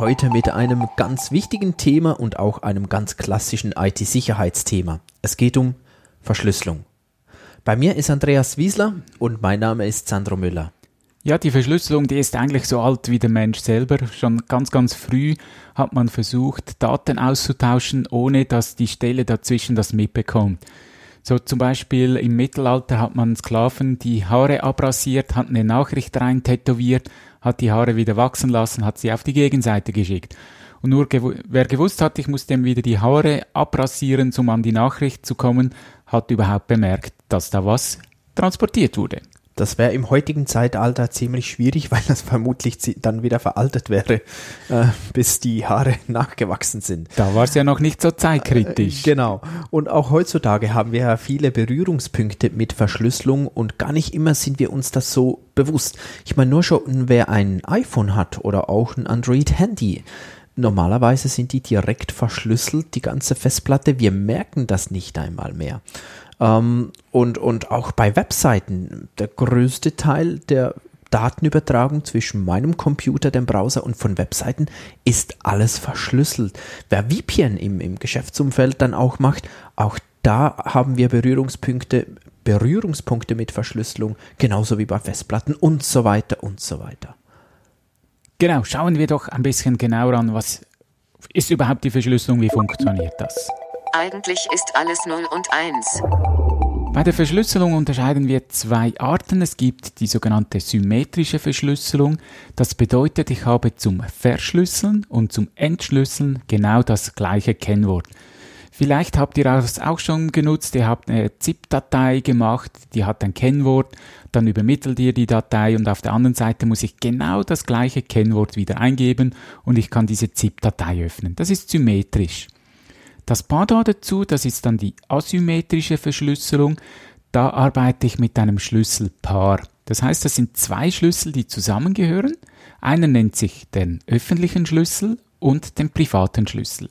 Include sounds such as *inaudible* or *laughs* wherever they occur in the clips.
Heute mit einem ganz wichtigen Thema und auch einem ganz klassischen IT-Sicherheitsthema. Es geht um Verschlüsselung. Bei mir ist Andreas Wiesler und mein Name ist Sandro Müller. Ja, die Verschlüsselung, die ist eigentlich so alt wie der Mensch selber. Schon ganz, ganz früh hat man versucht, Daten auszutauschen, ohne dass die Stelle dazwischen das mitbekommt. So zum Beispiel im Mittelalter hat man Sklaven die Haare abrasiert, hat eine Nachricht rein tätowiert, hat die Haare wieder wachsen lassen, hat sie auf die Gegenseite geschickt. Und nur gew wer gewusst hat, ich muss dem wieder die Haare abrasieren, um an die Nachricht zu kommen, hat überhaupt bemerkt, dass da was transportiert wurde. Das wäre im heutigen Zeitalter ziemlich schwierig, *laughs* weil das vermutlich dann wieder veraltet wäre, äh, bis die Haare *laughs* nachgewachsen sind. Da war es ja noch nicht so zeitkritisch. Äh, genau. Und auch heutzutage haben wir ja viele Berührungspunkte mit Verschlüsselung und gar nicht immer sind wir uns das so bewusst. Ich meine, nur schon, wer ein iPhone hat oder auch ein Android-Handy, Normalerweise sind die direkt verschlüsselt, die ganze Festplatte. Wir merken das nicht einmal mehr. Ähm, und, und auch bei Webseiten, der größte Teil der Datenübertragung zwischen meinem Computer, dem Browser und von Webseiten ist alles verschlüsselt. Wer VPN im, im Geschäftsumfeld dann auch macht, auch da haben wir Berührungspunkte, Berührungspunkte mit Verschlüsselung, genauso wie bei Festplatten und so weiter und so weiter. Genau, schauen wir doch ein bisschen genauer an, was ist überhaupt die Verschlüsselung, wie funktioniert das? Eigentlich ist alles 0 und 1. Bei der Verschlüsselung unterscheiden wir zwei Arten. Es gibt die sogenannte symmetrische Verschlüsselung. Das bedeutet, ich habe zum Verschlüsseln und zum Entschlüsseln genau das gleiche Kennwort. Vielleicht habt ihr das auch schon genutzt. Ihr habt eine ZIP-Datei gemacht, die hat ein Kennwort, dann übermittelt ihr die Datei und auf der anderen Seite muss ich genau das gleiche Kennwort wieder eingeben und ich kann diese ZIP-Datei öffnen. Das ist symmetrisch. Das Pendant dazu, das ist dann die asymmetrische Verschlüsselung. Da arbeite ich mit einem Schlüsselpaar. Das heißt, das sind zwei Schlüssel, die zusammengehören. Einer nennt sich den öffentlichen Schlüssel und den privaten Schlüssel.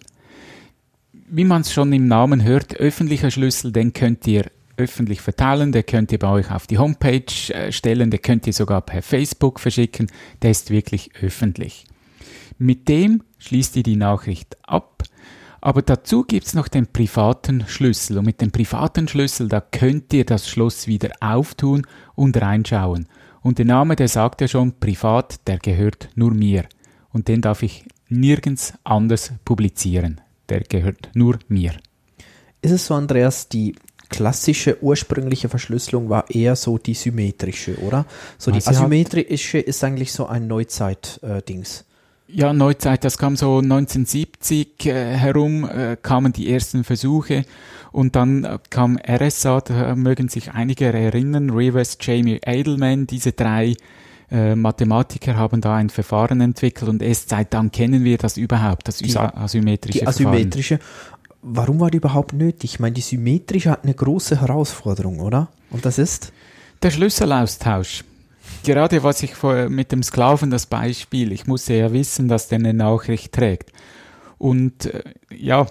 Wie man es schon im Namen hört, öffentlicher Schlüssel, den könnt ihr öffentlich verteilen, der könnt ihr bei euch auf die Homepage äh, stellen, der könnt ihr sogar per Facebook verschicken, der ist wirklich öffentlich. Mit dem schließt ihr die Nachricht ab aber dazu gibt's noch den privaten Schlüssel. Und mit dem privaten Schlüssel, da könnt ihr das Schloss wieder auftun und reinschauen. Und der Name, der sagt ja schon, privat, der gehört nur mir. Und den darf ich nirgends anders publizieren. Der gehört nur mir. Ist es so, Andreas, die klassische ursprüngliche Verschlüsselung war eher so die symmetrische, oder? So die asymmetrische ist eigentlich so ein Neuzeit-Dings. Äh, ja, Neuzeit, das kam so 1970 äh, herum, äh, kamen die ersten Versuche und dann äh, kam RSA, da mögen sich einige erinnern, Rivers, Jamie Edelman, diese drei äh, Mathematiker haben da ein Verfahren entwickelt und erst seit dann kennen wir das überhaupt, das die, asymmetrische die asymmetrische. Verfahren. Warum war die überhaupt nötig? Ich meine, die symmetrische hat eine große Herausforderung, oder? Und das ist? Der Schlüsselaustausch gerade was ich vor, mit dem Sklaven das Beispiel, ich musste ja wissen, dass der eine Nachricht trägt. Und äh, ja,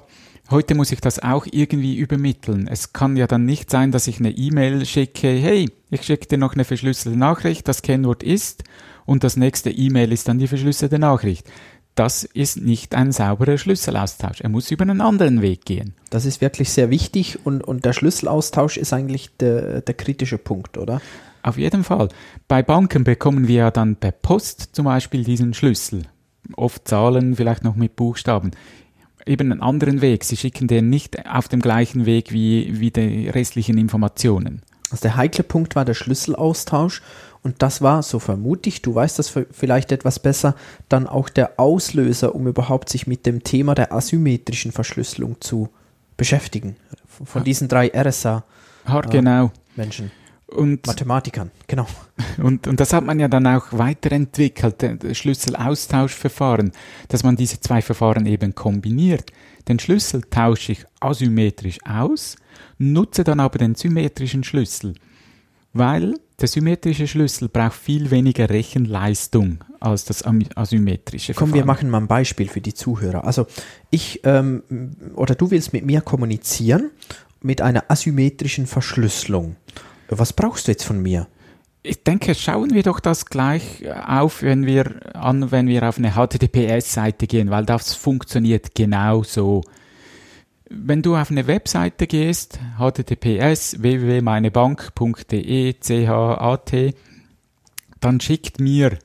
heute muss ich das auch irgendwie übermitteln. Es kann ja dann nicht sein, dass ich eine E-Mail schicke, hey, ich schicke dir noch eine verschlüsselte Nachricht, das Kennwort ist, und das nächste E-Mail ist dann die verschlüsselte Nachricht. Das ist nicht ein sauberer Schlüsselaustausch. Er muss über einen anderen Weg gehen. Das ist wirklich sehr wichtig und, und der Schlüsselaustausch ist eigentlich der, der kritische Punkt, oder? Auf jeden Fall. Bei Banken bekommen wir ja dann per Post zum Beispiel diesen Schlüssel. Oft Zahlen, vielleicht noch mit Buchstaben. Eben einen anderen Weg. Sie schicken den nicht auf dem gleichen Weg wie, wie die restlichen Informationen. Also der heikle Punkt war der Schlüsselaustausch und das war, so vermute ich, du weißt das vielleicht etwas besser, dann auch der Auslöser, um überhaupt sich mit dem Thema der asymmetrischen Verschlüsselung zu beschäftigen. Von diesen drei RSA. Hart, äh, genau. Menschen. Und Mathematikern, genau. *laughs* Und, und das hat man ja dann auch weiterentwickelt, Schlüsselaustauschverfahren, dass man diese zwei Verfahren eben kombiniert. Den Schlüssel tausche ich asymmetrisch aus, nutze dann aber den symmetrischen Schlüssel, weil der symmetrische Schlüssel braucht viel weniger Rechenleistung als das asymmetrische. Komm, wir machen mal ein Beispiel für die Zuhörer. Also ich ähm, oder du willst mit mir kommunizieren mit einer asymmetrischen Verschlüsselung. Was brauchst du jetzt von mir? Ich denke, schauen wir doch das gleich auf, wenn wir an, wenn wir auf eine HTTPS-Seite gehen, weil das funktioniert genau so. Wenn du auf eine Webseite gehst, https www.meinebank.de chat, dann schickt mir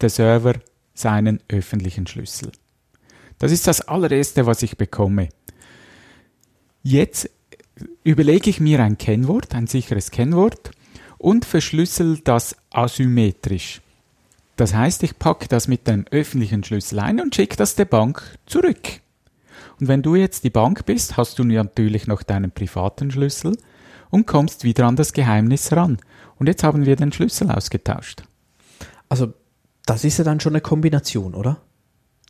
der Server seinen öffentlichen Schlüssel. Das ist das allererste, was ich bekomme. Jetzt überlege ich mir ein Kennwort, ein sicheres Kennwort und verschlüssel das asymmetrisch. Das heißt, ich packe das mit einem öffentlichen Schlüssel ein und schicke das der Bank zurück. Und wenn du jetzt die Bank bist, hast du natürlich noch deinen privaten Schlüssel und kommst wieder an das Geheimnis ran. Und jetzt haben wir den Schlüssel ausgetauscht. Also, das ist ja dann schon eine Kombination, oder?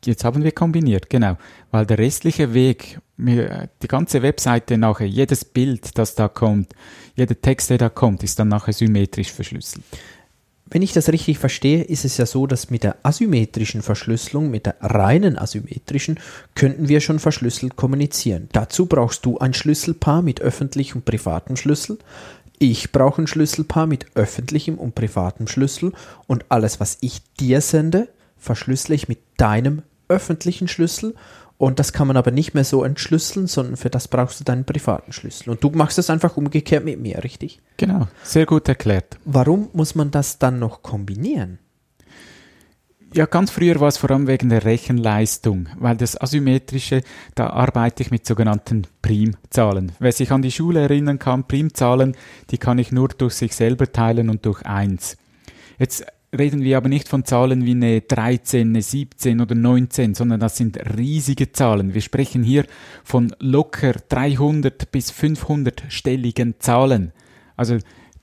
Jetzt haben wir kombiniert, genau. Weil der restliche Weg, die ganze Webseite nachher, jedes Bild, das da kommt, jeder Text, der da kommt, ist dann nachher symmetrisch verschlüsselt. Wenn ich das richtig verstehe, ist es ja so, dass mit der asymmetrischen Verschlüsselung, mit der reinen asymmetrischen, könnten wir schon verschlüsselt kommunizieren. Dazu brauchst du ein Schlüsselpaar mit öffentlichem und privatem Schlüssel. Ich brauche ein Schlüsselpaar mit öffentlichem und privatem Schlüssel und alles, was ich dir sende, verschlüssele ich mit deinem öffentlichen Schlüssel und das kann man aber nicht mehr so entschlüsseln, sondern für das brauchst du deinen privaten Schlüssel. Und du machst das einfach umgekehrt mit mir, richtig? Genau, sehr gut erklärt. Warum muss man das dann noch kombinieren? Ja, ganz früher war es vor allem wegen der Rechenleistung, weil das Asymmetrische, da arbeite ich mit sogenannten Primzahlen. Wer sich an die Schule erinnern kann, Primzahlen, die kann ich nur durch sich selber teilen und durch eins. Jetzt reden wir aber nicht von Zahlen wie eine 13, eine 17 oder 19, sondern das sind riesige Zahlen. Wir sprechen hier von locker 300 bis 500 stelligen Zahlen. Also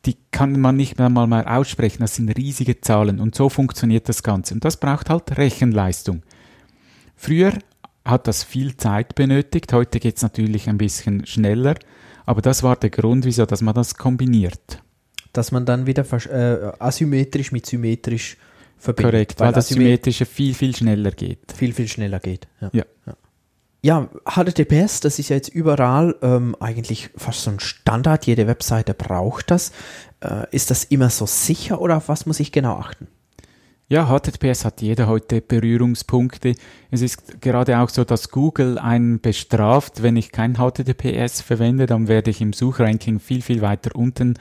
die kann man nicht einmal mal aussprechen, das sind riesige Zahlen und so funktioniert das Ganze. Und das braucht halt Rechenleistung. Früher hat das viel Zeit benötigt, heute geht es natürlich ein bisschen schneller, aber das war der Grund, wieso dass man das kombiniert dass man dann wieder äh, asymmetrisch mit symmetrisch verbindet. Korrekt, weil, weil das Symmetrische viel, viel schneller geht. Viel, viel schneller geht. Ja. ja. ja. HTTPS, das ist ja jetzt überall ähm, eigentlich fast so ein Standard. Jede Webseite braucht das. Äh, ist das immer so sicher oder auf was muss ich genau achten? Ja, HTTPS hat jeder heute Berührungspunkte. Es ist gerade auch so, dass Google einen bestraft, wenn ich kein HTTPS verwende, dann werde ich im Suchranking viel, viel weiter unten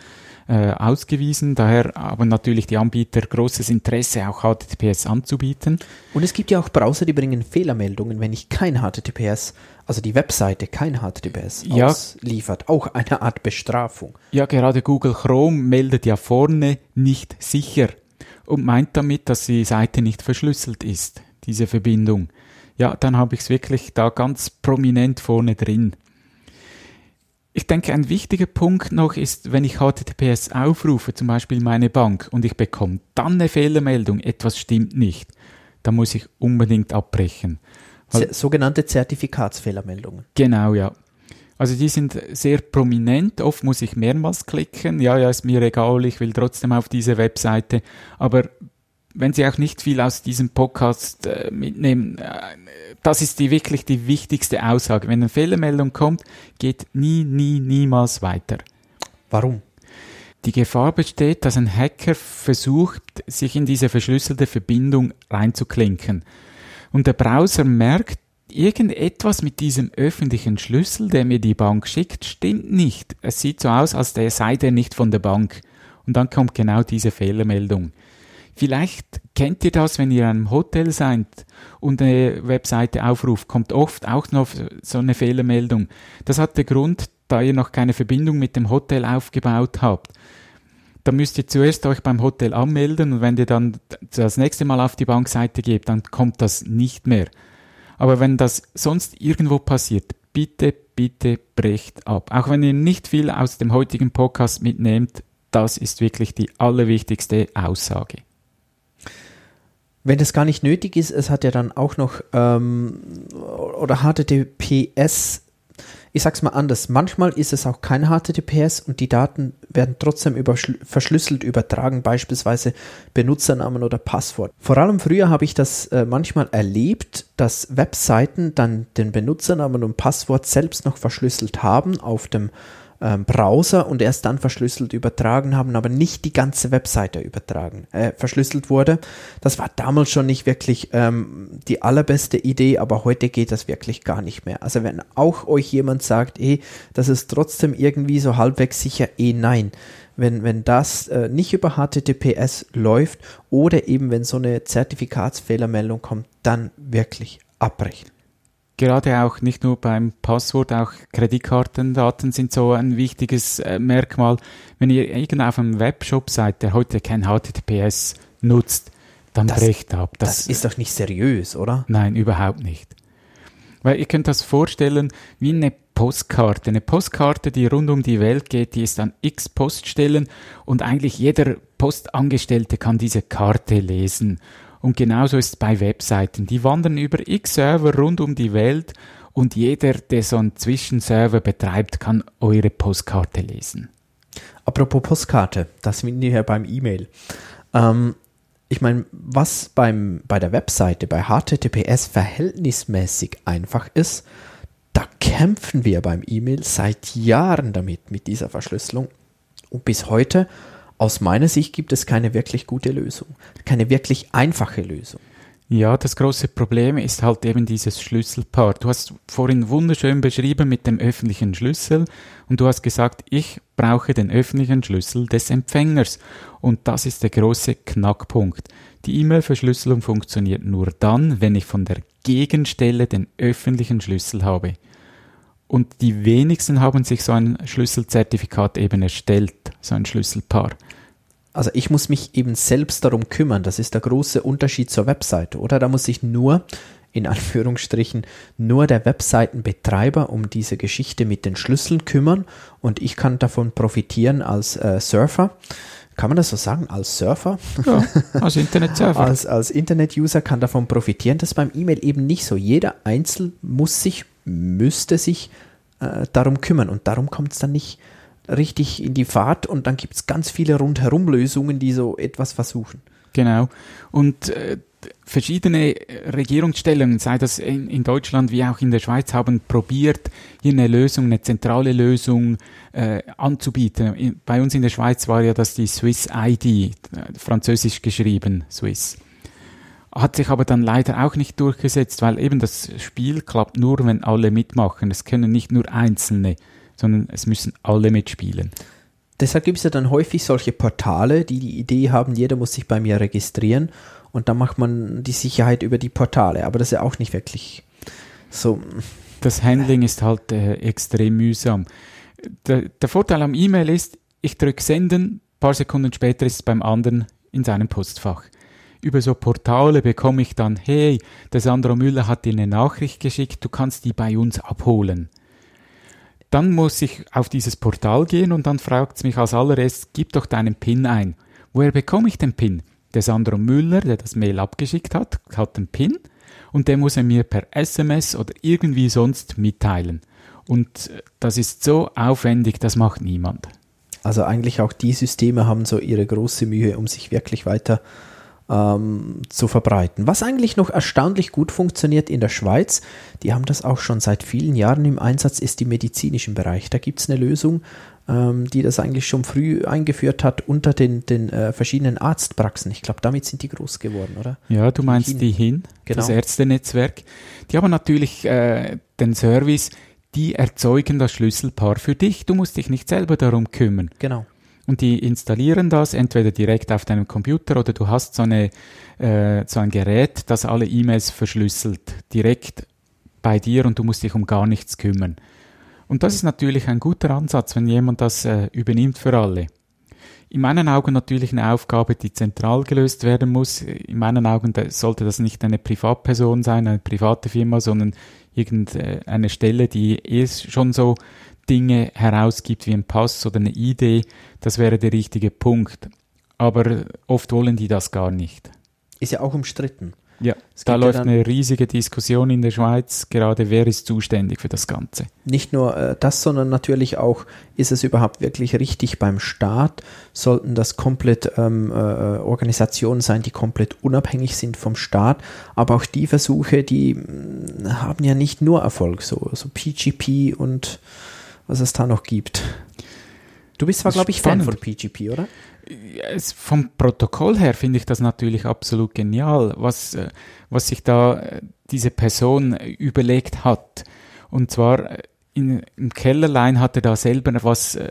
äh, ausgewiesen. Daher haben natürlich die Anbieter großes Interesse, auch HTTPS anzubieten. Und es gibt ja auch Browser, die bringen Fehlermeldungen, wenn ich kein HTTPS, also die Webseite kein HTTPS ja. ausliefert. Auch eine Art Bestrafung. Ja, gerade Google Chrome meldet ja vorne nicht sicher und meint damit, dass die Seite nicht verschlüsselt ist, diese Verbindung. Ja, dann habe ich es wirklich da ganz prominent vorne drin. Ich denke, ein wichtiger Punkt noch ist, wenn ich HTTPS aufrufe, zum Beispiel meine Bank, und ich bekomme dann eine Fehlermeldung, etwas stimmt nicht, dann muss ich unbedingt abbrechen. Sogenannte Zertifikatsfehlermeldungen. Genau, ja. Also die sind sehr prominent, oft muss ich mehrmals klicken, ja, ja, ist mir egal, ich will trotzdem auf diese Webseite, aber wenn Sie auch nicht viel aus diesem Podcast äh, mitnehmen, äh, das ist die wirklich die wichtigste Aussage. Wenn eine Fehlermeldung kommt, geht nie, nie, niemals weiter. Warum? Die Gefahr besteht, dass ein Hacker versucht, sich in diese verschlüsselte Verbindung reinzuklinken. Und der Browser merkt, irgendetwas mit diesem öffentlichen Schlüssel, der mir die Bank schickt, stimmt nicht. Es sieht so aus, als der sei der nicht von der Bank. Und dann kommt genau diese Fehlermeldung. Vielleicht kennt ihr das, wenn ihr in einem Hotel seid und eine Webseite aufruft, kommt oft auch noch so eine Fehlermeldung. Das hat den Grund, da ihr noch keine Verbindung mit dem Hotel aufgebaut habt. Da müsst ihr zuerst euch beim Hotel anmelden und wenn ihr dann das nächste Mal auf die Bankseite geht, dann kommt das nicht mehr. Aber wenn das sonst irgendwo passiert, bitte, bitte brecht ab. Auch wenn ihr nicht viel aus dem heutigen Podcast mitnehmt, das ist wirklich die allerwichtigste Aussage. Wenn das gar nicht nötig ist, es hat ja dann auch noch ähm, oder HTTPS ich sag's mal anders, manchmal ist es auch kein HTTPS und die Daten werden trotzdem verschlüsselt übertragen, beispielsweise Benutzernamen oder Passwort. Vor allem früher habe ich das äh, manchmal erlebt, dass Webseiten dann den Benutzernamen und Passwort selbst noch verschlüsselt haben auf dem ähm, Browser und erst dann verschlüsselt übertragen haben, aber nicht die ganze Webseite übertragen, äh, verschlüsselt wurde. Das war damals schon nicht wirklich ähm, die allerbeste Idee, aber heute geht das wirklich gar nicht mehr. Also wenn auch euch jemand sagt, eh, das ist trotzdem irgendwie so halbwegs sicher, eh nein. Wenn, wenn das äh, nicht über HTTPS läuft oder eben wenn so eine Zertifikatsfehlermeldung kommt, dann wirklich abbrechen gerade auch nicht nur beim Passwort, auch Kreditkartendaten sind so ein wichtiges äh, Merkmal. Wenn ihr irgendwo auf einem Webshop seid, der heute kein HTTPS nutzt, dann das, brecht ab. Das, das ist doch nicht seriös, oder? Nein, überhaupt nicht. Weil ihr könnt das vorstellen wie eine Postkarte. Eine Postkarte, die rund um die Welt geht, die ist an x Poststellen und eigentlich jeder Postangestellte kann diese Karte lesen. Und genauso ist es bei Webseiten. Die wandern über x Server rund um die Welt und jeder, der so einen Zwischenserver betreibt, kann eure Postkarte lesen. Apropos Postkarte, das sind wir ja beim E-Mail. Ähm, ich meine, was beim, bei der Webseite, bei HTTPS verhältnismäßig einfach ist, da kämpfen wir beim E-Mail seit Jahren damit, mit dieser Verschlüsselung. Und bis heute aus meiner Sicht gibt es keine wirklich gute Lösung, keine wirklich einfache Lösung. Ja, das große Problem ist halt eben dieses Schlüsselpaar. Du hast vorhin wunderschön beschrieben mit dem öffentlichen Schlüssel und du hast gesagt, ich brauche den öffentlichen Schlüssel des Empfängers. Und das ist der große Knackpunkt. Die E-Mail-Verschlüsselung funktioniert nur dann, wenn ich von der Gegenstelle den öffentlichen Schlüssel habe. Und die wenigsten haben sich so ein Schlüsselzertifikat eben erstellt, so ein Schlüsselpaar. Also ich muss mich eben selbst darum kümmern. Das ist der große Unterschied zur Webseite, oder? Da muss ich nur, in Anführungsstrichen, nur der Webseitenbetreiber um diese Geschichte mit den Schlüsseln kümmern und ich kann davon profitieren als äh, Surfer. Kann man das so sagen? Als Surfer? Ja, *laughs* als Internet-Surfer. als, als Internet-User kann davon profitieren. Das ist beim E-Mail eben nicht so. Jeder Einzel muss sich müsste sich äh, darum kümmern. Und darum kommt es dann nicht richtig in die Fahrt und dann gibt es ganz viele Rundherum-Lösungen, die so etwas versuchen. Genau. Und äh, verschiedene Regierungsstellungen, sei das in, in, Deutschland wie auch in der Schweiz, haben probiert, hier eine Lösung, eine zentrale Lösung äh, anzubieten. In, bei uns in der Schweiz war ja das die Swiss ID, äh, französisch geschrieben, Swiss. Hat sich aber dann leider auch nicht durchgesetzt, weil eben das Spiel klappt nur, wenn alle mitmachen. Es können nicht nur Einzelne, sondern es müssen alle mitspielen. Deshalb gibt es ja dann häufig solche Portale, die die Idee haben, jeder muss sich bei mir registrieren und dann macht man die Sicherheit über die Portale. Aber das ist ja auch nicht wirklich so. Das Handling ist halt äh, extrem mühsam. Der, der Vorteil am E-Mail ist, ich drücke Senden, ein paar Sekunden später ist es beim anderen in seinem Postfach über so Portale bekomme ich dann, hey, der Sandro Müller hat dir eine Nachricht geschickt, du kannst die bei uns abholen. Dann muss ich auf dieses Portal gehen und dann fragt es mich als allererstes, gib doch deinen PIN ein. Woher bekomme ich den PIN? Der Sandro Müller, der das Mail abgeschickt hat, hat den PIN und den muss er mir per SMS oder irgendwie sonst mitteilen. Und äh, das ist so aufwendig, das macht niemand. Also eigentlich auch die Systeme haben so ihre große Mühe, um sich wirklich weiter äh, ähm, zu verbreiten. Was eigentlich noch erstaunlich gut funktioniert in der Schweiz, die haben das auch schon seit vielen Jahren im Einsatz, ist im medizinischen Bereich. Da gibt es eine Lösung, ähm, die das eigentlich schon früh eingeführt hat unter den, den äh, verschiedenen Arztpraxen. Ich glaube, damit sind die groß geworden, oder? Ja, du meinst die HIN, die HIN genau. das Ärztenetzwerk. Die haben natürlich äh, den Service, die erzeugen das Schlüsselpaar für dich. Du musst dich nicht selber darum kümmern. Genau und die installieren das entweder direkt auf deinem Computer oder du hast so, eine, äh, so ein Gerät, das alle E-Mails verschlüsselt, direkt bei dir und du musst dich um gar nichts kümmern. Und das ist natürlich ein guter Ansatz, wenn jemand das äh, übernimmt für alle. In meinen Augen natürlich eine Aufgabe, die zentral gelöst werden muss. In meinen Augen sollte das nicht eine Privatperson sein, eine private Firma, sondern irgendeine Stelle, die eh schon so Dinge herausgibt wie ein Pass oder eine Idee. Das wäre der richtige Punkt. Aber oft wollen die das gar nicht. Ist ja auch umstritten. Ja, es da läuft ja eine riesige Diskussion in der Schweiz, gerade wer ist zuständig für das Ganze. Nicht nur äh, das, sondern natürlich auch, ist es überhaupt wirklich richtig beim Staat? Sollten das komplett ähm, äh, Organisationen sein, die komplett unabhängig sind vom Staat? Aber auch die Versuche, die mh, hm, haben ja nicht nur Erfolg, so, so PGP und was es da noch gibt. Du bist zwar, glaube ich. Fan von PGP, oder? es, vom Protokoll her finde ich das natürlich absolut genial, was, äh, was sich da äh, diese Person überlegt hat. Und zwar äh, in, im Kellerlein hat er da selber was äh,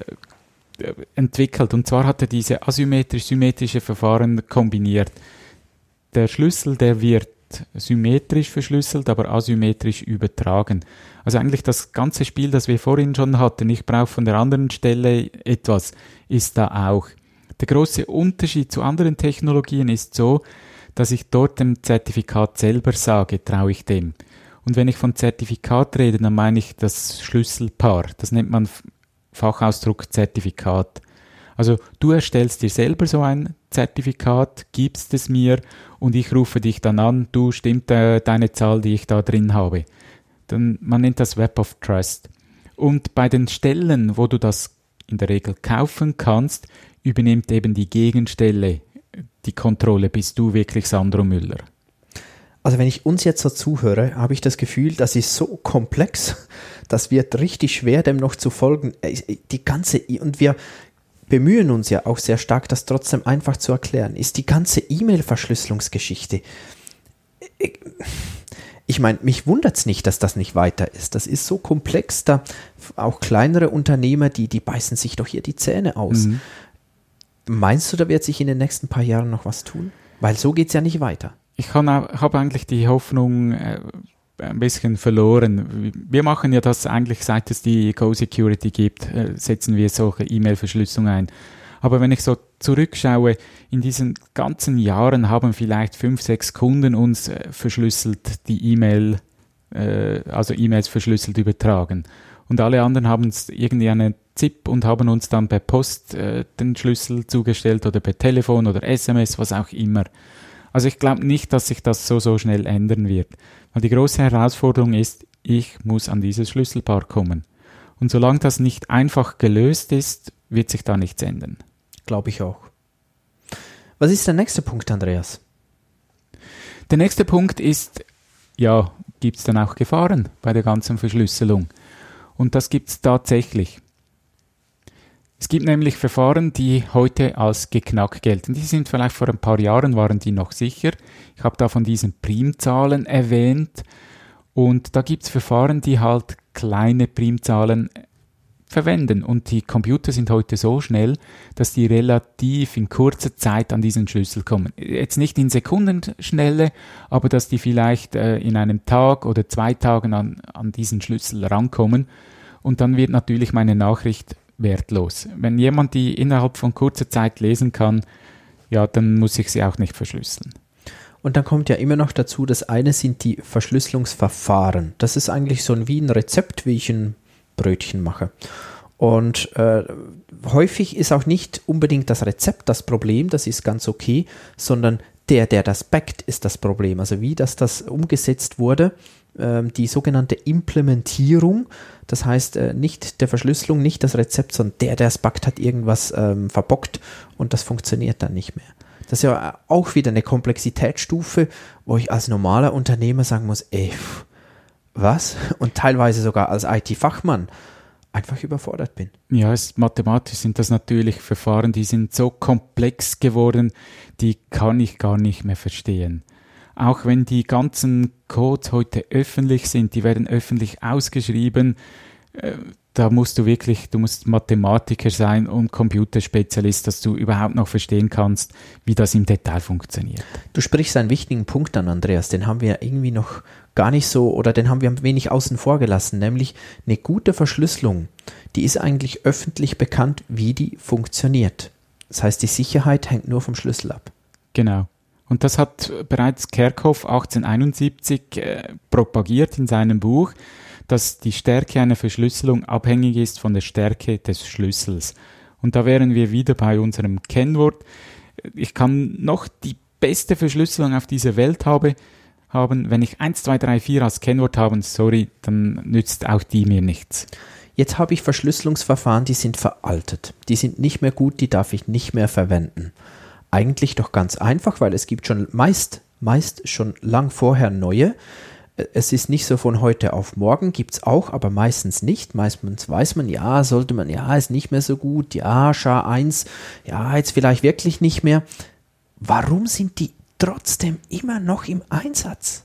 entwickelt. Und zwar hat er diese asymmetrisch-symmetrische Verfahren kombiniert. Der Schlüssel, der wird symmetrisch verschlüsselt, aber asymmetrisch übertragen. Also eigentlich das ganze Spiel, das wir vorhin schon hatten, ich brauche von der anderen Stelle etwas, ist da auch. Der große Unterschied zu anderen Technologien ist so, dass ich dort dem Zertifikat selber sage, traue ich dem. Und wenn ich von Zertifikat rede, dann meine ich das Schlüsselpaar. Das nennt man Fachausdruck Zertifikat. Also du erstellst dir selber so ein Zertifikat, gibst es mir und ich rufe dich dann an, du stimmt äh, deine Zahl, die ich da drin habe. Dann, man nennt das Web of Trust. Und bei den Stellen, wo du das in der Regel kaufen kannst, übernimmt eben die Gegenstelle die Kontrolle. Bist du wirklich Sandro Müller? Also wenn ich uns jetzt so zuhöre, habe ich das Gefühl, das ist so komplex, *laughs* das wird richtig schwer, dem noch zu folgen. Äh, die ganze, und wir bemühen uns ja auch sehr stark, das trotzdem einfach zu erklären, ist die ganze E-Mail-Verschlüsselungsgeschichte. Äh, ich meine, mich wundert es nicht, dass das nicht weiter ist. Das ist so komplex, da auch kleinere Unternehmer, die, die beißen sich doch hier die Zähne aus. Mhm. Meinst du, da wird sich in den nächsten paar Jahren noch was tun? Weil so geht es ja nicht weiter. Ich habe eigentlich die Hoffnung äh, ein bisschen verloren. Wir machen ja das eigentlich, seit es die Go Security gibt, äh, setzen wir solche E-Mail-Verschlüsselung ein. Aber wenn ich so zurückschaue, in diesen ganzen Jahren haben vielleicht fünf, sechs Kunden uns äh, verschlüsselt die E-Mail, äh, also E-Mails verschlüsselt übertragen. Und alle anderen haben es irgendwie eine ZIP und haben uns dann per Post den Schlüssel zugestellt oder per Telefon oder SMS, was auch immer. Also ich glaube nicht, dass sich das so, so schnell ändern wird. Weil die große Herausforderung ist, ich muss an dieses Schlüsselpaar kommen. Und solange das nicht einfach gelöst ist, wird sich da nichts ändern. Glaube ich auch. Was ist der nächste Punkt, Andreas? Der nächste Punkt ist, ja, gibt es dann auch Gefahren bei der ganzen Verschlüsselung? Und das gibt es tatsächlich. Es gibt nämlich Verfahren, die heute als geknackt gelten. Die sind vielleicht vor ein paar Jahren waren die noch sicher. Ich habe da von diesen Primzahlen erwähnt. Und da gibt es Verfahren, die halt kleine Primzahlen verwenden. Und die Computer sind heute so schnell, dass die relativ in kurzer Zeit an diesen Schlüssel kommen. Jetzt nicht in Sekundenschnelle, aber dass die vielleicht äh, in einem Tag oder zwei Tagen an, an diesen Schlüssel rankommen. Und dann wird natürlich meine Nachricht wertlos. Wenn jemand die innerhalb von kurzer Zeit lesen kann, ja, dann muss ich sie auch nicht verschlüsseln. Und dann kommt ja immer noch dazu, das eine sind die Verschlüsselungsverfahren. Das ist eigentlich so wie ein Rezept, wie ich ein Brötchen mache. Und äh, häufig ist auch nicht unbedingt das Rezept das Problem, das ist ganz okay, sondern der, der das backt, ist das Problem. Also wie das, das umgesetzt wurde, die sogenannte Implementierung, das heißt äh, nicht der Verschlüsselung, nicht das Rezept, sondern der, der es backt, hat irgendwas ähm, verbockt und das funktioniert dann nicht mehr. Das ist ja auch wieder eine Komplexitätsstufe, wo ich als normaler Unternehmer sagen muss, ey, was? Und teilweise sogar als IT-Fachmann einfach überfordert bin. Ja, es, mathematisch sind das natürlich Verfahren, die sind so komplex geworden, die kann ich gar nicht mehr verstehen. Auch wenn die ganzen Codes heute öffentlich sind, die werden öffentlich ausgeschrieben, äh, da musst du wirklich, du musst Mathematiker sein und Computerspezialist, dass du überhaupt noch verstehen kannst, wie das im Detail funktioniert. Du sprichst einen wichtigen Punkt an, Andreas, den haben wir irgendwie noch gar nicht so oder den haben wir ein wenig außen vor gelassen, nämlich eine gute Verschlüsselung, die ist eigentlich öffentlich bekannt, wie die funktioniert. Das heißt, die Sicherheit hängt nur vom Schlüssel ab. Genau. Und das hat bereits Kerkhoff 1871 äh, propagiert in seinem Buch dass die Stärke einer Verschlüsselung abhängig ist von der Stärke des Schlüssels. Und da wären wir wieder bei unserem Kennwort. Ich kann noch die beste Verschlüsselung auf dieser Welt habe, haben. Wenn ich 1, 2, 3, 4 als Kennwort habe, sorry, dann nützt auch die mir nichts. Jetzt habe ich Verschlüsselungsverfahren, die sind veraltet. Die sind nicht mehr gut, die darf ich nicht mehr verwenden. Eigentlich doch ganz einfach, weil es gibt schon meist, meist schon lang vorher neue es ist nicht so von heute auf morgen, gibt es auch, aber meistens nicht. Meistens weiß man, ja, sollte man, ja, ist nicht mehr so gut, ja, SHA 1, ja, jetzt vielleicht wirklich nicht mehr. Warum sind die trotzdem immer noch im Einsatz?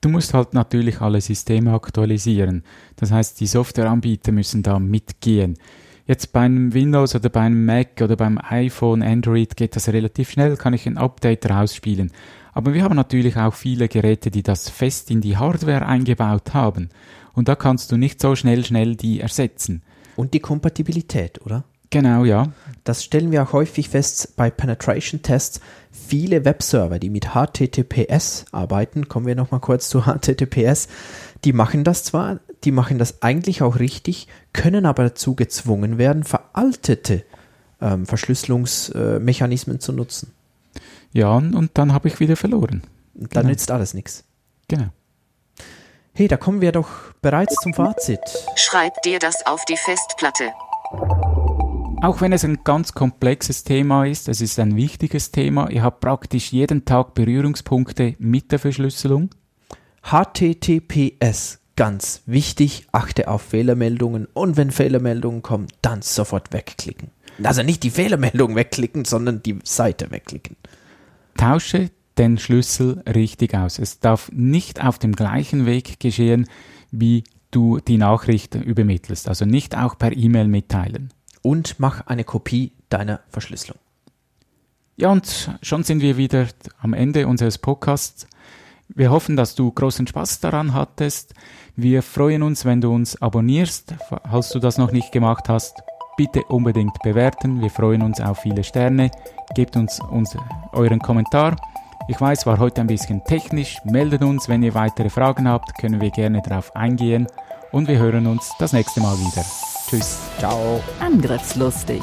Du musst halt natürlich alle Systeme aktualisieren. Das heißt, die Softwareanbieter müssen da mitgehen. Jetzt bei einem Windows oder beim Mac oder beim iPhone, Android geht das relativ schnell, kann ich ein Update rausspielen. Aber wir haben natürlich auch viele Geräte, die das fest in die Hardware eingebaut haben. Und da kannst du nicht so schnell, schnell die ersetzen. Und die Kompatibilität, oder? Genau, ja. Das stellen wir auch häufig fest bei Penetration Tests. Viele Webserver, die mit HTTPS arbeiten, kommen wir nochmal kurz zu HTTPS, die machen das zwar, die machen das eigentlich auch richtig, können aber dazu gezwungen werden, veraltete ähm, Verschlüsselungsmechanismen zu nutzen. Ja, und dann habe ich wieder verloren. Dann genau. nützt alles nichts. Genau. Hey, da kommen wir doch bereits zum Fazit. Schreib dir das auf die Festplatte. Auch wenn es ein ganz komplexes Thema ist, es ist ein wichtiges Thema. Ihr habt praktisch jeden Tag Berührungspunkte mit der Verschlüsselung. HTTPS, ganz wichtig, achte auf Fehlermeldungen und wenn Fehlermeldungen kommen, dann sofort wegklicken. Also nicht die Fehlermeldung wegklicken, sondern die Seite wegklicken. Tausche den Schlüssel richtig aus. Es darf nicht auf dem gleichen Weg geschehen, wie du die Nachricht übermittelst. Also nicht auch per E-Mail mitteilen. Und mach eine Kopie deiner Verschlüsselung. Ja, und schon sind wir wieder am Ende unseres Podcasts. Wir hoffen, dass du großen Spaß daran hattest. Wir freuen uns, wenn du uns abonnierst, falls du das noch nicht gemacht hast bitte unbedingt bewerten. Wir freuen uns auf viele Sterne. Gebt uns, uns euren Kommentar. Ich weiß, war heute ein bisschen technisch. Meldet uns, wenn ihr weitere Fragen habt, können wir gerne darauf eingehen. Und wir hören uns das nächste Mal wieder. Tschüss. Ciao. Angriffslustig.